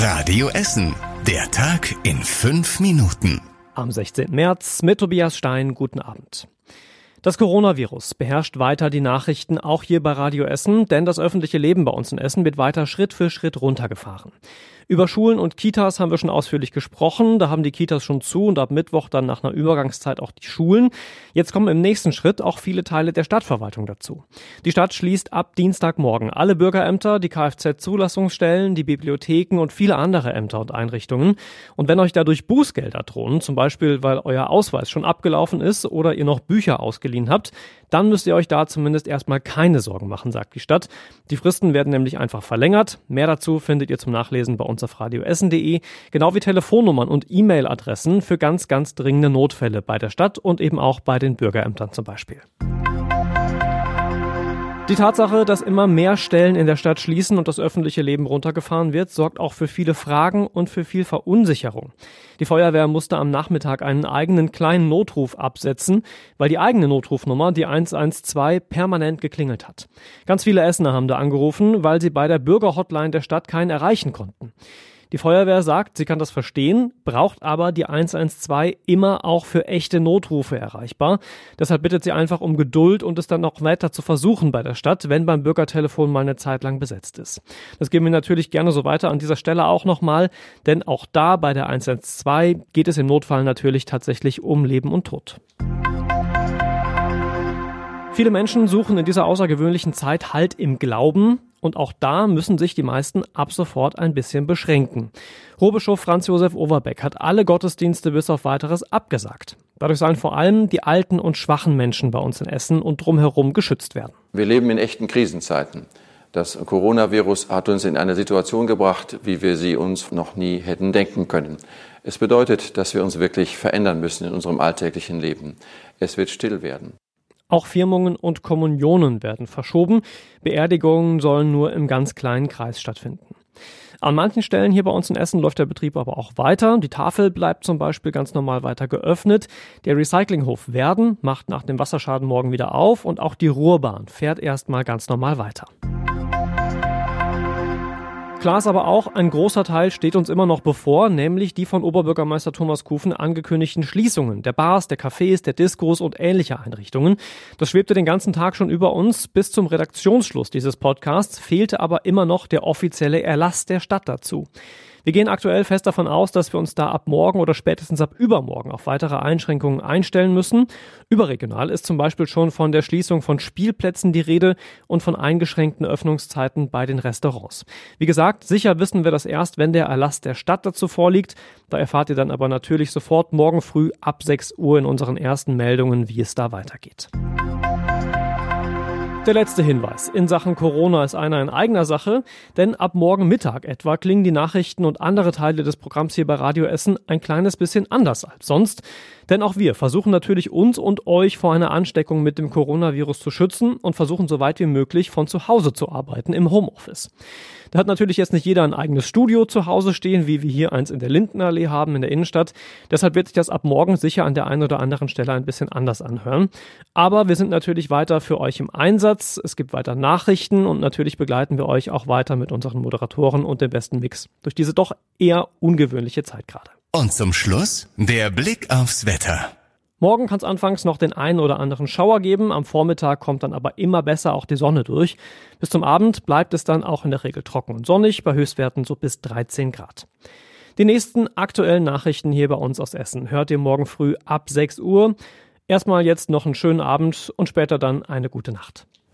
Radio Essen. Der Tag in fünf Minuten. Am 16. März mit Tobias Stein. Guten Abend. Das Coronavirus beherrscht weiter die Nachrichten, auch hier bei Radio Essen, denn das öffentliche Leben bei uns in Essen wird weiter Schritt für Schritt runtergefahren. Über Schulen und Kitas haben wir schon ausführlich gesprochen. Da haben die Kitas schon zu und ab Mittwoch dann nach einer Übergangszeit auch die Schulen. Jetzt kommen im nächsten Schritt auch viele Teile der Stadtverwaltung dazu. Die Stadt schließt ab Dienstagmorgen alle Bürgerämter, die Kfz-Zulassungsstellen, die Bibliotheken und viele andere Ämter und Einrichtungen. Und wenn euch dadurch Bußgelder drohen, zum Beispiel weil euer Ausweis schon abgelaufen ist oder ihr noch Bücher ausgeliehen habt, dann müsst ihr euch da zumindest erstmal keine Sorgen machen, sagt die Stadt. Die Fristen werden nämlich einfach verlängert. Mehr dazu findet ihr zum Nachlesen bei uns uns auf radioessen.de, genau wie Telefonnummern und E-Mail-Adressen für ganz, ganz dringende Notfälle bei der Stadt und eben auch bei den Bürgerämtern zum Beispiel. Die Tatsache, dass immer mehr Stellen in der Stadt schließen und das öffentliche Leben runtergefahren wird, sorgt auch für viele Fragen und für viel Verunsicherung. Die Feuerwehr musste am Nachmittag einen eigenen kleinen Notruf absetzen, weil die eigene Notrufnummer, die 112, permanent geklingelt hat. Ganz viele Essener haben da angerufen, weil sie bei der Bürgerhotline der Stadt keinen erreichen konnten. Die Feuerwehr sagt, sie kann das verstehen, braucht aber die 112 immer auch für echte Notrufe erreichbar. Deshalb bittet sie einfach um Geduld und es dann noch weiter zu versuchen bei der Stadt, wenn beim Bürgertelefon mal eine Zeit lang besetzt ist. Das geben wir natürlich gerne so weiter an dieser Stelle auch nochmal, denn auch da bei der 112 geht es im Notfall natürlich tatsächlich um Leben und Tod. Viele Menschen suchen in dieser außergewöhnlichen Zeit Halt im Glauben. Und auch da müssen sich die meisten ab sofort ein bisschen beschränken. Rohbischof Franz Josef Overbeck hat alle Gottesdienste bis auf weiteres abgesagt. Dadurch sollen vor allem die alten und schwachen Menschen bei uns in Essen und drumherum geschützt werden. Wir leben in echten Krisenzeiten. Das Coronavirus hat uns in eine Situation gebracht, wie wir sie uns noch nie hätten denken können. Es bedeutet, dass wir uns wirklich verändern müssen in unserem alltäglichen Leben. Es wird still werden. Auch Firmungen und Kommunionen werden verschoben. Beerdigungen sollen nur im ganz kleinen Kreis stattfinden. An manchen Stellen hier bei uns in Essen läuft der Betrieb aber auch weiter. Die Tafel bleibt zum Beispiel ganz normal weiter geöffnet. Der Recyclinghof Werden macht nach dem Wasserschaden morgen wieder auf und auch die Ruhrbahn fährt erstmal ganz normal weiter. Klar ist aber auch, ein großer Teil steht uns immer noch bevor, nämlich die von Oberbürgermeister Thomas Kufen angekündigten Schließungen der Bars, der Cafés, der Diskos und ähnlicher Einrichtungen. Das schwebte den ganzen Tag schon über uns. Bis zum Redaktionsschluss dieses Podcasts fehlte aber immer noch der offizielle Erlass der Stadt dazu. Wir gehen aktuell fest davon aus, dass wir uns da ab morgen oder spätestens ab übermorgen auf weitere Einschränkungen einstellen müssen. Überregional ist zum Beispiel schon von der Schließung von Spielplätzen die Rede und von eingeschränkten Öffnungszeiten bei den Restaurants. Wie gesagt, sicher wissen wir das erst, wenn der Erlass der Stadt dazu vorliegt. Da erfahrt ihr dann aber natürlich sofort morgen früh ab 6 Uhr in unseren ersten Meldungen, wie es da weitergeht. Der letzte Hinweis in Sachen Corona ist einer in eigener Sache, denn ab morgen Mittag etwa klingen die Nachrichten und andere Teile des Programms hier bei Radio Essen ein kleines bisschen anders als sonst. Denn auch wir versuchen natürlich uns und euch vor einer Ansteckung mit dem Coronavirus zu schützen und versuchen so weit wie möglich von zu Hause zu arbeiten im Homeoffice. Da hat natürlich jetzt nicht jeder ein eigenes Studio zu Hause stehen, wie wir hier eins in der Lindenallee haben in der Innenstadt. Deshalb wird sich das ab morgen sicher an der einen oder anderen Stelle ein bisschen anders anhören. Aber wir sind natürlich weiter für euch im Einsatz. Es gibt weiter Nachrichten und natürlich begleiten wir euch auch weiter mit unseren Moderatoren und dem besten Mix durch diese doch eher ungewöhnliche Zeit gerade. Und zum Schluss der Blick aufs Wetter. Morgen kann es anfangs noch den einen oder anderen Schauer geben, am Vormittag kommt dann aber immer besser auch die Sonne durch. Bis zum Abend bleibt es dann auch in der Regel trocken und sonnig, bei Höchstwerten so bis 13 Grad. Die nächsten aktuellen Nachrichten hier bei uns aus Essen hört ihr morgen früh ab 6 Uhr. Erstmal jetzt noch einen schönen Abend und später dann eine gute Nacht.